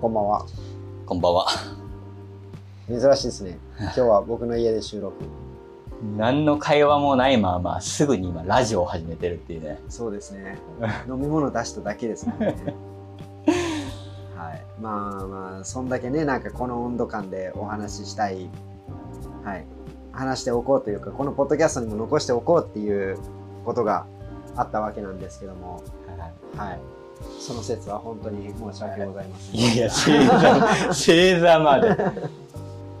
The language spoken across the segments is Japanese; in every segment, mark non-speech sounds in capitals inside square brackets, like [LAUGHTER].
こんばんは。こんばんは。珍しいですね。今日は僕の家で収録。[LAUGHS] 何の会話もないまま、すぐに今ラジオを始めてるっていうね。そうですね。飲み物出しただけですもんね。[LAUGHS] はい。まあまあ、そんだけね、なんかこの温度感でお話ししたい、はい。話しておこうというか、このポッドキャストにも残しておこうっていうことがあったわけなんですけども、はい。その説は本当に申し訳ございません。いやいや、星座、星座まで。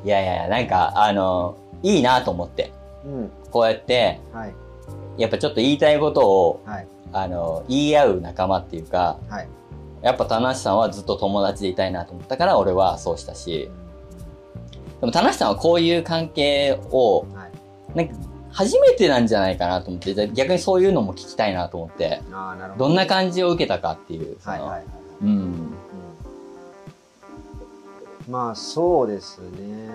いやいやなんか、あの、いいなと思って。うん。こうやって、はい。やっぱちょっと言いたいことを、はい。あの、言い合う仲間っていうか、はい。やっぱ田無さんはずっと友達でいたいなと思ったから、俺はそうしたし、でも田無さんはこういう関係を、はい。なんか、初めてなんじゃないかなと思って、逆にそういうのも聞きたいなと思って、ど。どんな感じを受けたかっていう。そのはいはいはい。うん。うんまあそうですね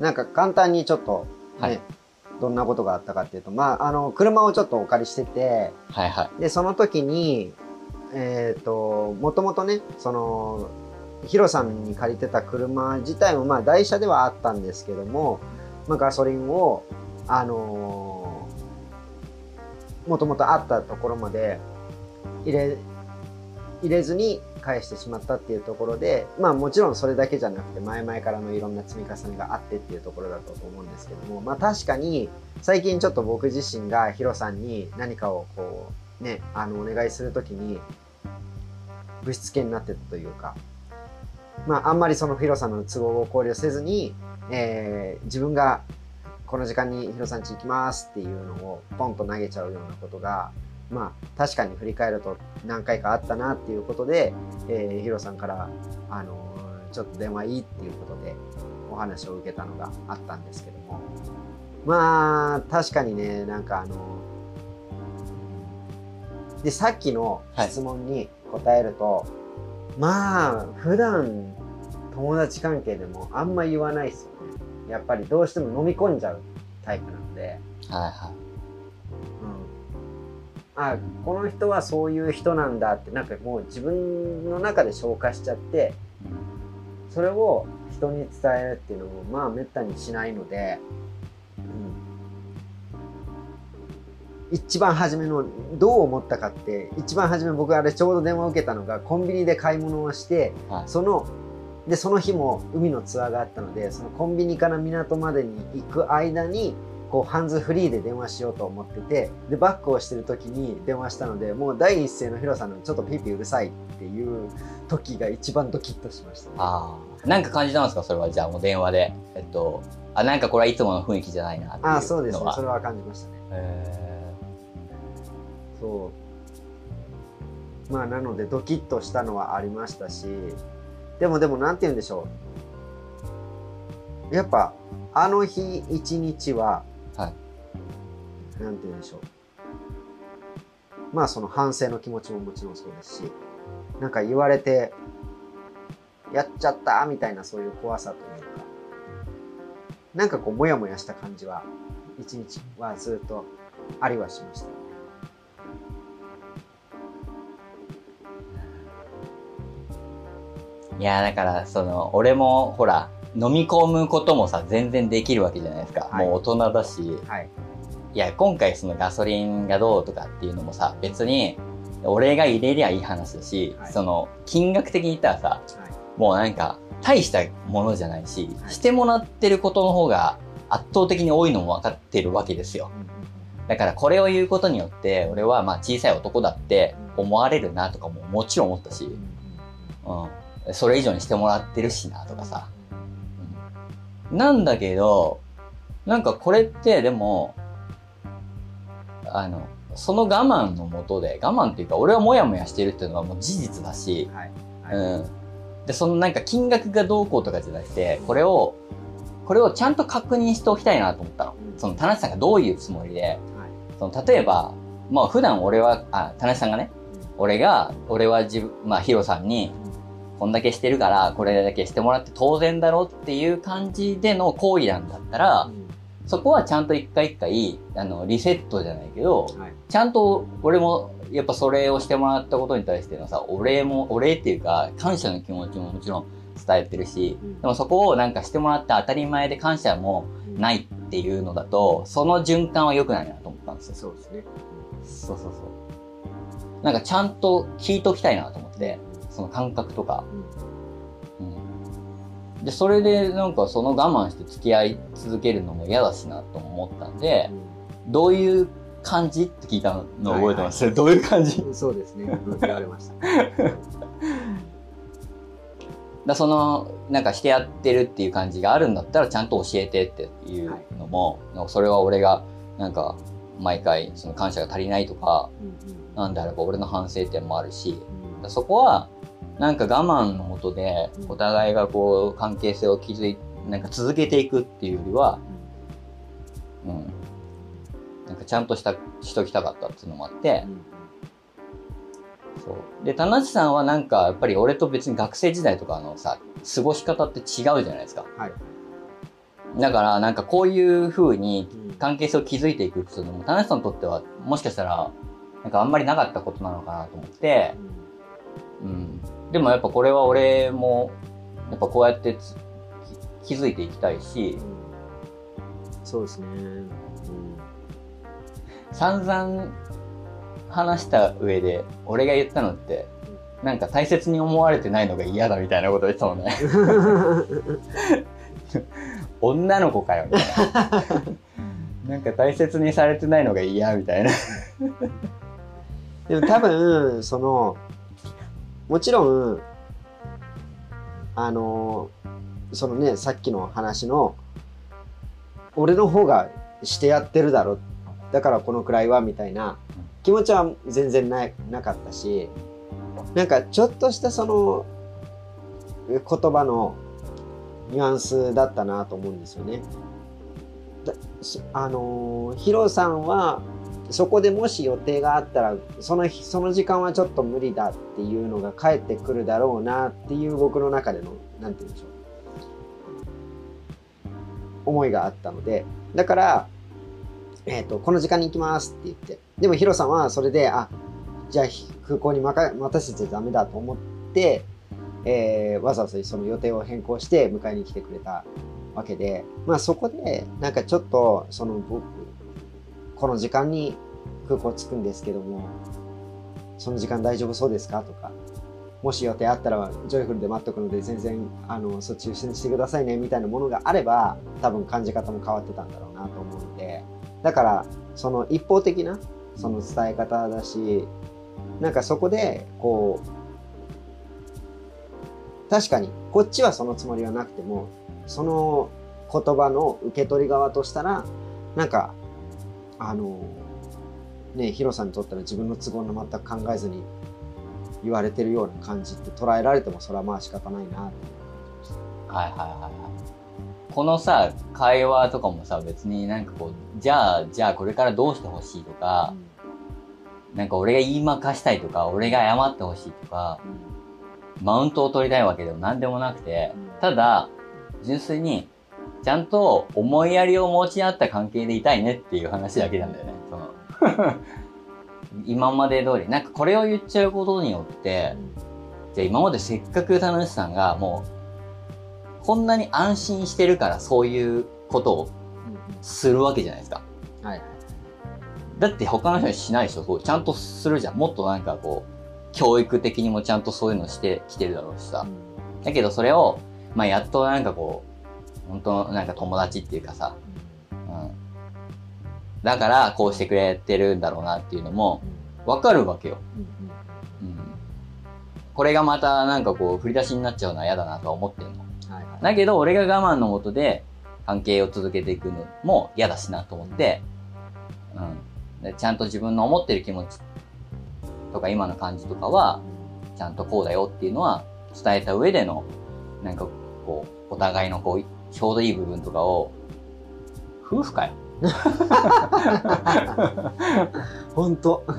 なんか簡単にちょっとね、はいどんなことがあったかっていうとまああの車をちょっとお借りしててはいはい。でその時にえっ、ともともとねそのヒロさんに借りてた車自体もまあ台車ではあったんですけども、まあ、ガソリンをあのもともとあったところまで入れ入れずに返してしまったっていうところでまあもちろんそれだけじゃなくて前々からのいろんな積み重ねがあってっていうところだと思うんですけどもまあ確かに最近ちょっと僕自身がヒロさんに何かをこうねあのお願いするときにぶしつけになってたというかまああんまりそのヒロさんの都合を考慮せずに、えー自分がこの時間にヒロさん家行きますっていうのをポンと投げちゃうようなことがまあ確かに振り返ると何回かあったなっていうことで、えーヒロさんから、あのーちょっと電話いいっていうことでお話を受けたのがあったんですけども。まあ確かにねなんかあのでさっきの質問に答えると、まあ普段友達関係でもあんま言わないですよ。ねやっぱりどうしても飲み込んじゃうタイプなので。はいはうん、あこの人はそういう人なんだってなんかもう自分の中で消化しちゃってそれを人に伝えるっていうのもまあめったにしないので、うん、一番初めのどう思ったかって一番初め僕あれちょうど電話を受けたのがコンビニで買い物をしてい。はい。そのでその日も海のツアーがあったのでそのコンビニから港までに行く間にこうハンズフリーで電話しようと思っててでバックをしてる時に電話したのでもう第一声のヒロさんのちょっとピーピーうるさいっていう時が一番ドキッとしました、ね、ああ。なんか感じたんですか？それは？じゃあもう電話で。えっと、あ、なんかこれはいつもの雰囲気じゃないなって。あそうですねそれは感じましたねへそうまあなのでドキッとしたのはありましたしでもでもなんて言うんでしょう。やっぱあの日一日は、はい。なんて言うんでしょう。まあその反省の気持ちももちろんそうですしなんか言われてやっちゃったみたいなそういう怖さというかなんかこうモヤモヤした感じは一日はずっとありはしましたいや、だから、その、俺も、ほら、飲み込むこともさ、全然できるわけじゃないですか。はい。もう大人だし。はい。いや、今回そのガソリンがどうとかっていうのもさ、別に、俺が入れりゃいい話だし、はい。その、金額的に言ったらさ、はい。もうなんか、大したものじゃないし、はい。してもらってることの方が圧倒的に多いのも分かってるわけですよ。だからこれを言うことによって、俺はまあ小さい男だって思われるなとかももちろん思ったし、うん。それ以上にしてもらってるしなとかさ。うん。なんだけど、なんかこれってでも、あの、その我慢のもとで、我慢っていうか俺はモヤモヤしてるっていうのはもう事実だし、はい。はいうん。で、そのなんか金額がどうこうとかじゃなくて、これを、これをちゃんと確認しておきたいなと思ったの。うん。その田無さんがどういうつもりで、はい。その例えば、まあ普段俺は、あ、田無さんがね、俺が、俺は自分、まあヒロさんに、こんだけしてるから、これだけしてもらって当然だろっていう感じでの行為なんだったら、そこはちゃんと一回一回、あの、リセットじゃないけど、はいちゃんと俺もやっぱそれをしてもらったことに対してのさ、お礼も、お礼っていうか、感謝の気持ちももちろん伝えてるし、うんでもそこをなんかしてもらって当たり前で感謝もないっていうのだと、その循環は良くないなと思ったんですよ。そうですね。そうそうそう。なんかちゃんと聞いときたいなと思って、その感覚とか。うんうん。で、それでなんかその我慢して付き合い続けるのも嫌だしなと思ったんで、どういう感じって聞いたの覚えてます、どういう感じ？うんそうですね。うん言われました。[LAUGHS] だそのなんかしてやってるっていう感じがあるんだったらちゃんと教えてっていうのも、なんかそれは俺がなんか毎回その感謝が足りないとかうんなんであれば俺の反省点もあるしうんだそこはなんか我慢のもとでお互いがこう関係性を築いなんか続けていくっていうよりは、うん、なんかちゃんとしたしときたかったっていうのもあってう、んそう。で、田無さんはなんか、やっぱり俺と別に学生時代とかのさ、過ごし方って違うじゃないですか。はい。だから、なんかこういう風にうん関係性を築いていくっていうのも、田無さんにとっては、もしかしたら、なんかあんまりなかったことなのかなと思って、うん。でもやっぱこれは俺も、やっぱこうやって気づいていきたいしう、んそうですね。うん散々話した上で、俺が言ったのって、なんか大切に思われてないのが嫌だみたいなこと言ってたもんね。女の子かよみたいな。[LAUGHS] なんか大切にされてないのが嫌みたいな。でも多分、その、もちろん、あの、そのね、さっきの話の、俺の方がしてやってるだろ。だからこのくらいは、みたいな気持ちは全然ななかったし、なんかちょっとしたその、言葉のニュアンスだったなと思うんですよね。あのーヒロさんはそこでもし予定があったらその日その時間はちょっと無理だっていうのが返ってくるだろうなっていう僕の中でのなんて言うんでしょう。思いがあったので。だから、えー、とこの時間に行きますって言って。でもヒロさんはそれであじゃあ空港に待たせちゃダメだと思って、えーわざわざその予定を変更して迎えに来てくれたわけで、まあそこで、なんかちょっと、その僕、この時間に空港着くんですけども、その時間大丈夫そうですか？とか、もし予定あったら、ジョイフルで待っとくので、全然、あの、そっち優先してくださいね、みたいなものがあれば、多分感じ方も変わってたんだろうなと思うので、だから、その一方的な、その伝え方だし、なんかそこで、こう、確かに、こっちはそのつもりはなくても、その言葉の受け取り側としたら、なんか、あの、ね、ヒロさんにとったら自分の都合の全く考えずに言われてるような感じって捉えられてもそれはまあ仕方ないなってはいはいはいはい。このさ、会話とかもさ、別になんかこう、じゃあ、じゃあこれからどうしてほしいとか、なんか俺が言いまかしたいとか、俺が謝ってほしいとか、マウントを取りたいわけでも何でもなくて、ただ、純粋に、ちゃんと思いやりを持ち合った関係でいたいねっていう話だけなんだよね。[LAUGHS] 今まで通り。なんかこれを言っちゃうことによって、じゃあ今までせっかく楽しさんがもう、こんなに安心してるからそういうことをするわけじゃないですか。はいだって他の人にしないでしょそうちゃんとするじゃん。もっとなんかこう、教育的にもちゃんとそういうのしてきてるだろうしさ。だけどそれを、まあやっとなんかこう、本当なんか友達っていうかさ、うん。だからこうしてくれてるんだろうなっていうのもわかるわけよ。うん。これがまたなんかこう振り出しになっちゃうのは嫌だなとは思ってんの。はいはいだけど俺が我慢のもとで関係を続けていくのも嫌だしなと思って、うん。でちゃんと自分の思ってる気持ちとか今の感じとかは、ちゃんとこうだよっていうのは伝えた上での、なんかこう、お互いのこう、ちょうどいい部分とかを、夫婦かよ。[LAUGHS] 本当。[LAUGHS]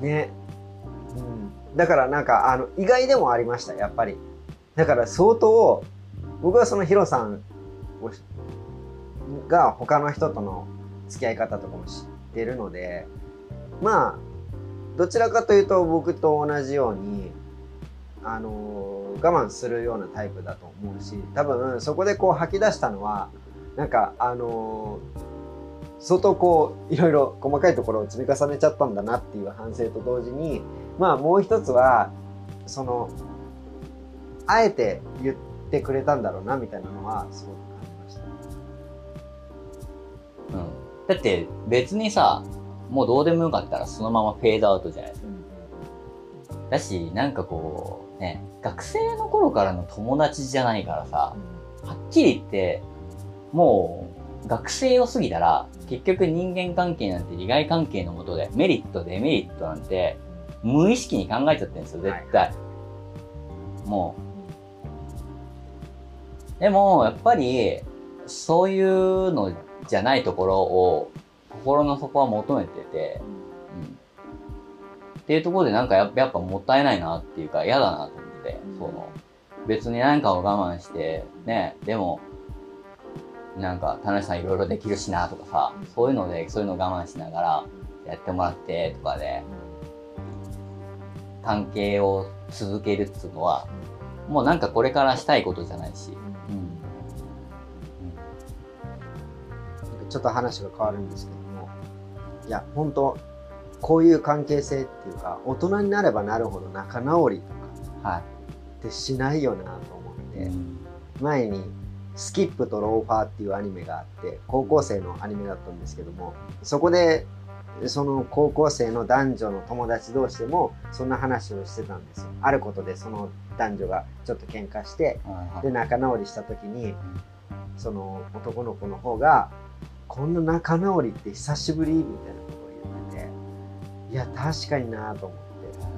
ね、うん、だからなんかあの意外でもありましたやっぱり。だから相当僕はそのヒロさんが他の人との付き合い方とかも知ってるのでまあどちらかというと僕と同じようにあの我慢するようなタイプだと思うし多分そこでこう吐き出したのはなんかあの相当こういろいろ細かいところを積み重ねちゃったんだなっていう反省と同時にまあもう一つはそのあえて言ってくれたんだろうなみたいなのはすごく感じました。うん。だって別にさ、もうどうでもよかったらそのままフェードアウトじゃないですか。だし、なんかこう、ね、学生の頃からの友達じゃないからさ、はっきり言って、もう学生を過ぎたら、結局人間関係なんて利害関係のもとで、メリット、デメリットなんて、無意識に考えちゃってるんですよ、絶対。もう。でも、やっぱり、そういうのじゃないところを、心の底は求めてて、うん。っていうところでなんかやっぱやっぱもったいないなっていうか嫌だなと思って、うん。その、別に何かを我慢して、ね、でも、なんか、田中さんいろいろできるしなとかさ、そういうので、そういうのを我慢しながらやってもらってとかで、関係を続けるっていうのは、もうなんかこれからしたいことじゃないし、うん。ちょっと話が変わるんですけどもいや本当こういう関係性っていうか大人になればなるほど仲直りとかはってしないよなと思っい。て、前に「スキップとローファー」っていうアニメがあって高校生のアニメだったんですけどもそこでその高校生の男女の友達同士でもそんな話をしてたんですよ。あることでその男女がちょっと喧嘩してはいはい。で仲直りした時にその男の子の方が「こんな仲直りって久しぶり?」みたいないや確かになと思っ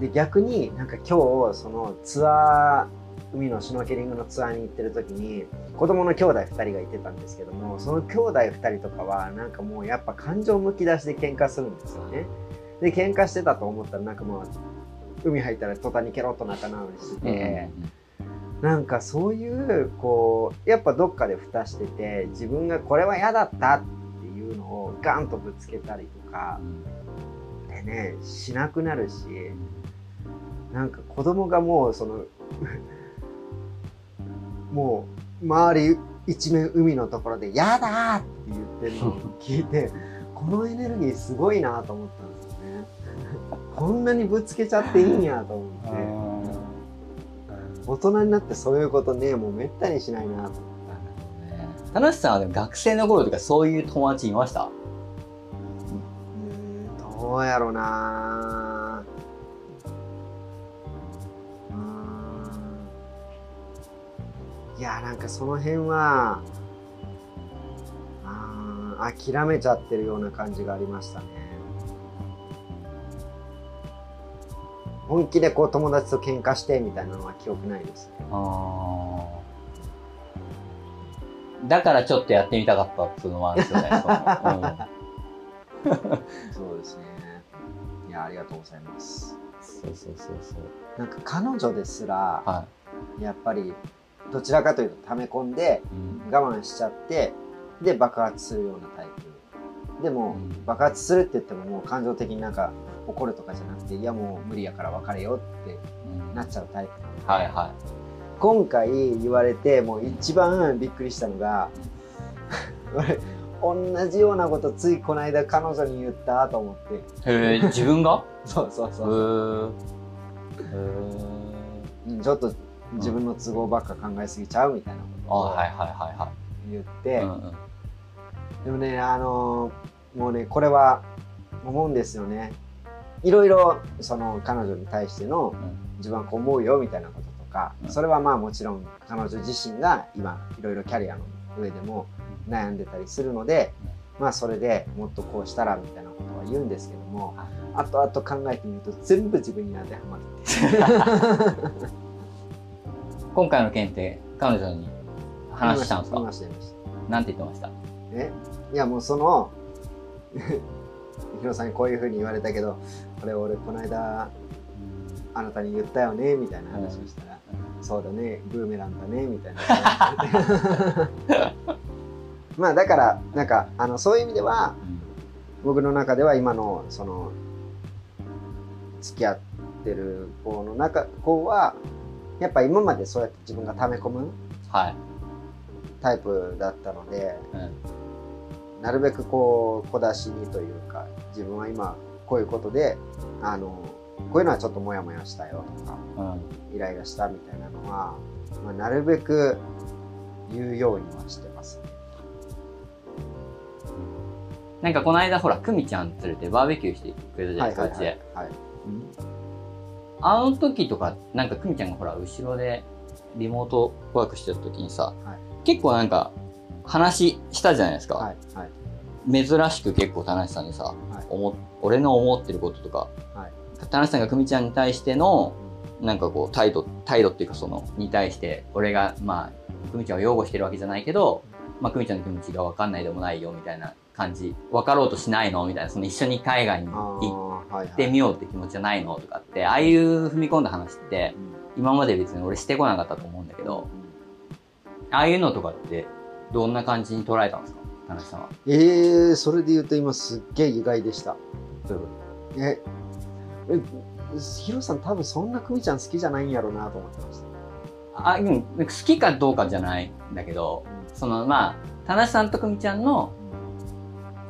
て。で逆になんか今日そのツアー海のシュノーケリングのツアーに行ってる時に子供の兄弟2人がいてたんですけどもその兄弟2人とかはなんかもうやっぱ感情むき出しで喧嘩するんですよね。で喧嘩してたと思ったらなんかもう海入ったら途端にケロッと仲直りしてて、なんかそういうこうやっぱどっかで蓋してて自分がこれは嫌だったっていうのをガンとぶつけたりとかでねしなくなるしなんか子供がもうその [LAUGHS] もう周り一面海のところで「嫌だ!」って言ってるのを聞いてこのエネルギーすごいなと思ったんですよね。こんなにぶつけちゃっていいんやと思って。大人になってそういうことねもうめったにしないなと思って田中さんは学生の頃とかそういう友達いました？どうやろうな。うーん。いやなんかその辺はあー諦めちゃってるような感じがありましたね。本気でこう友達と喧嘩してみたいなのは記憶ないですね。あー。だからちょっとやってみたかったっていうのはあるんですよね。その。[LAUGHS] そうですねいやありがとうございます。うん、そうそうそうそう。なんか彼女ですらはやっぱりどちらかというと溜め込んでい。うん。我慢しちゃってで爆発するようなタイプ。でも、うん。爆発するって言ってももう感情的になんか怒るとかじゃなくていやもう無理やから別れようってうん。なっちゃうタイプ。なので、はい。は今回言われてもう一番びっくりしたのが俺 [LAUGHS] 同じようなことついこの間彼女に言ったと思って。い。へえ、自分が？[LAUGHS] そうそうへそう、ー。へうんちょっと自分の都合ばっか考えすぎちゃうみたいなーことをあはいはいはいは言っい。て、うんうん。でもねあのーもうねこれは思うんですよね。いろいろその彼女に対しての自分はこう思うよみたいなこととか、うん。それはまあもちろん彼女自身が今いろいろキャリアの上でも悩んでたりするので、まあそれでもっとこうしたらみたいなことは言うんですけども後々考えてみると全部自分に当てはまるって。いう今回の件って彼女に話したんですか？言いました言いました。なんて言ってました？え？いやもうその [LAUGHS] ヒロさんにこういうふうに言われたけどこれ俺この間あなたに言ったよね？みたいな話をしたら、そうだねブーメランだね？みたいな [LAUGHS] [LAUGHS] まあだからなんかあのそういう意味では僕の中では今のその付き合ってる子の中子はやっぱ今までそうやって自分が溜め込むはい。タイプだったのでうん。なるべくこう小出しにというか自分は今こういうことであのこういうのはちょっとモヤモヤしたよとかうん。イライラしたみたいなのは、まあ、なるべく言うようにはしてなんかこの間ほら、くみちゃん連れてバーベキューしてくれたじゃないですか、うちで。はい。あの時とか、なんかくみちゃんがほら、後ろでリモートワークしてた時にさ、はい結構なんか、話したじゃないですか。はい。はい。珍しく結構田無さんにさ、はい。思俺の思ってることとか、はい田無さんがくみちゃんに対しての、なんかこう、態度、態度っていうかその、に対して、俺が、まあ、くみちゃんを擁護してるわけじゃないけど、まあ、くみちゃんの気持ちが分かんないでもないよ、みたいな感じ。分かろうとしないの？みたいな、その一緒に海外にあ行ってみようって気持ちじゃないの？とかって、ああいう踏み込んだ話って、今まで別に俺してこなかったと思うんだけど、ああいうのとかって、どんな感じに捉えたんですか？田無さんは。えー、それで言うと今すっげえ意外でした。そういうこえ、え、ヒロさん多分そんなクミちゃん好きじゃないんやろうなと思ってました。とあ、うん、好きかどうかじゃないんだけど、そのまあ、田無さんとくみちゃんの、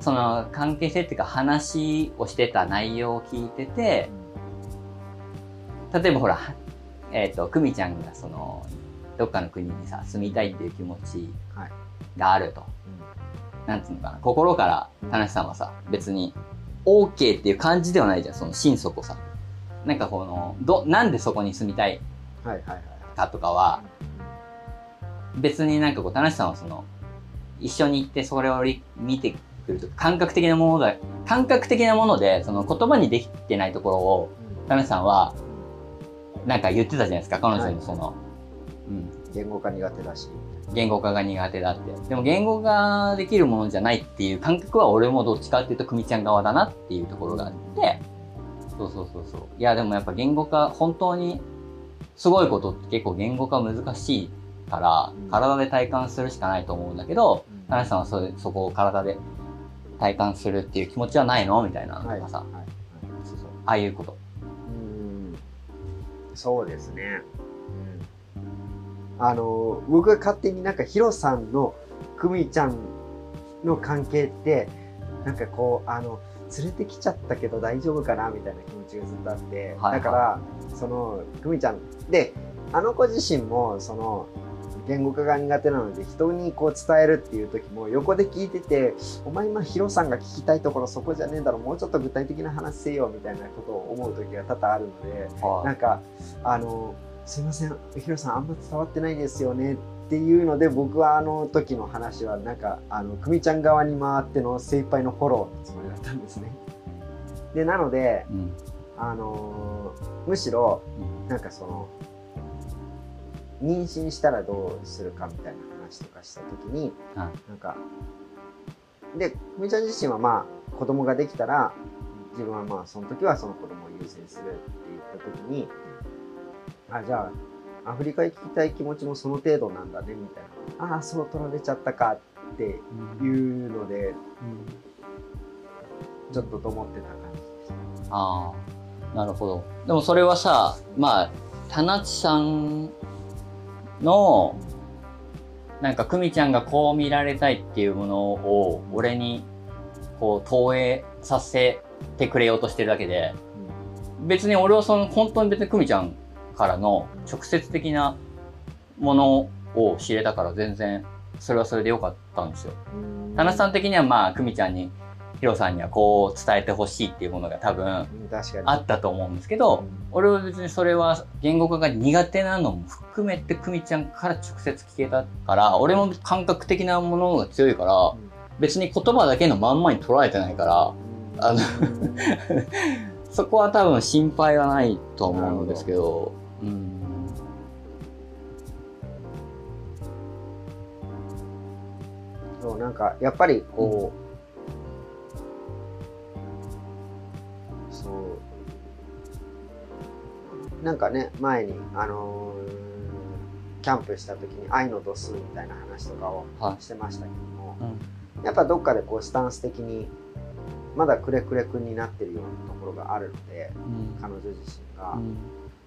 その関係性っていうか話をしてた内容を聞いてて、例えばほら、えっ、と、くみちゃんがその、どっかの国にさ、住みたいっていう気持ちはいがあると。なんつうのかな、心から田無さんはさ、別に、OK っていう感じではないじゃん、その心底さ。なんかこの、ど、なんでそこに住みたいはいはいはい。かとかは、別になんかこう、田無さんはその、一緒に行ってそれをり見てくると、感覚的なものだ、感覚的なもので、その言葉にできてないところを、田無さんは、なんか言ってたじゃないですか、彼女のその、うん、言語化苦手だし。言語化が苦手だって。でも言語化できるものじゃないっていう感覚は俺もどっちかっていうと、くみちゃん側だなっていうところがあって、そうそうそうそう。いや、でもやっぱ言語化、本当にすごいことって結構言語化難しいからうん、体で体感するしかないと思うんだけど、うん。田中さんはそれそこを体で体感するっていう気持ちはないの？みたいな。のはい。がさ、はい。そうそう。ああいうこと。うん。そうですね。うん、あの僕が勝手になんかヒロさんのクミちゃんの関係ってなんかこうあの連れてきちゃったけど大丈夫かな？みたいな気持ちがずっとあって、はいはい。だからそのクミちゃん。であの子自身もその言語化が苦手なので人にこう伝えるっていう時も横で聞いてて「お前今ヒロさんが聞きたいところそこじゃねえだろもうちょっと具体的な話せよ」みたいなことを思う時が多々あるのでなんかあの「すいませんヒロさんあんま伝わってないですよね」っていうので僕はあの時の話はなんかあの久美ちゃん側に回っての精一杯のフォローのつもりだったんですね。でなのでうん。あのむしろなんかその妊娠したらどうするかみたいな話とかした時に、はなんかで久美ちゃん自身はまあ子供ができたら自分はまあその時はその子供を優先するって言った時にあじゃあアフリカ行きたい気持ちもその程度なんだねみたいなああそう取られちゃったかっていうのでちょっとと思ってた感じでした。ああ、なるほど。でもそれはさ、まあ、田中さんの、なんか、久美ちゃんがこう見られたいっていうものを、俺に、こう、投影させてくれようとしてるだけで、別に俺はその、本当に別に久美ちゃんからの直接的なものを知れたから全然、それはそれでよかったんですよ。うん田中さん的にはまあ、久美ちゃんに、ヒロさんにはこう伝えてほしいっていうものが多分あったと思うんですけど、俺は別にそれは言語化が苦手なのも含めて久美ちゃんから直接聞けたから、俺も感覚的なものが強いから、別に言葉だけのまんまに捉えてないから、あの [LAUGHS] そこは多分心配はないと思うんですけど、うん。そうなんかやっぱりこそう。なんかね前にあのーキャンプした時に愛の度数みたいな話とかをはしてましたけども、うん。やっぱどっかでこうスタンス的にまだくれくれくんになってるようなところがあるのでうん。彼女自身が、うん。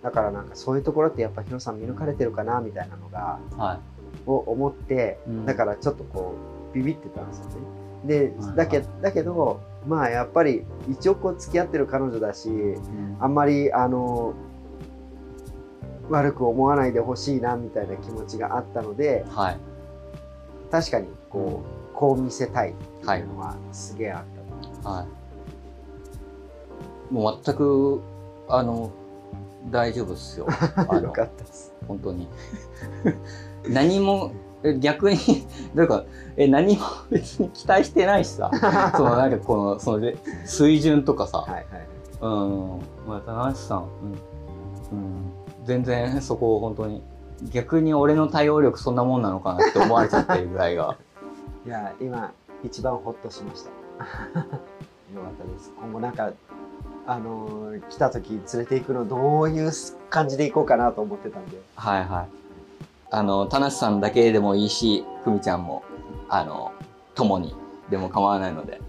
だからなんかそういうところってやっぱヒロさん見抜かれてるかなみたいなのがはを思って、うん。だからちょっとこうビビってたんですよね。ではい。だけだけどまあやっぱり一応こう付き合ってる彼女だしあんまりあの悪く思わないでほしいなみたいな気持ちがあったのではい。確かにこうこう見せたいっていうのはすげえあった、はい。もう全く、あの、大丈夫っすよ。[LAUGHS] あよのかったです。本当に。何も、え逆に、どういうか、え、何も別に期待してないしさ、[LAUGHS] そのなんかこの、そので水準とかさ、はいはい。うん、まあ、田中さん、うん、うん、全然そこを本当に、逆に俺の対応力そんなもんなのかなって思われちゃってるぐらいが、[LAUGHS] いや今一番ホッとしました。よかったです。今後なんかあのー来た時連れて行くのどういう感じで行こうかなと思ってたんで。はいはい。あの、田無さんだけでもいいし、ふみちゃんも、あの、共にでも構わないので、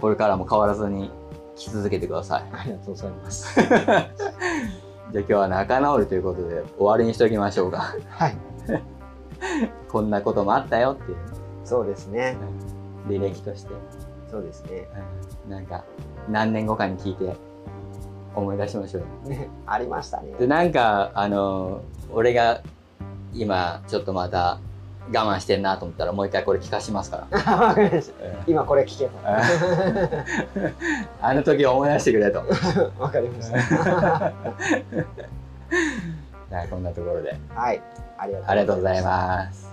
これからも変わらずに来続けてください。ありがとうございます。[LAUGHS] じゃあ今日は仲直りということで終わりにしておきましょうか。はい。[LAUGHS] こんなこともあったよっていうね、そうですね。履歴として、そうですね、うん、なんか何年後かに聞いて思い出しましょう、[LAUGHS] ありましたね。でなんかあの俺が今ちょっとまた我慢してんなと思ったらもう一回これ聞かしますから。[LAUGHS] わかりました、うん、今これ聞けと。[LAUGHS] あの時思い出してくれと。わかりました。じゃあこんなところで。はい。ありがとうございます。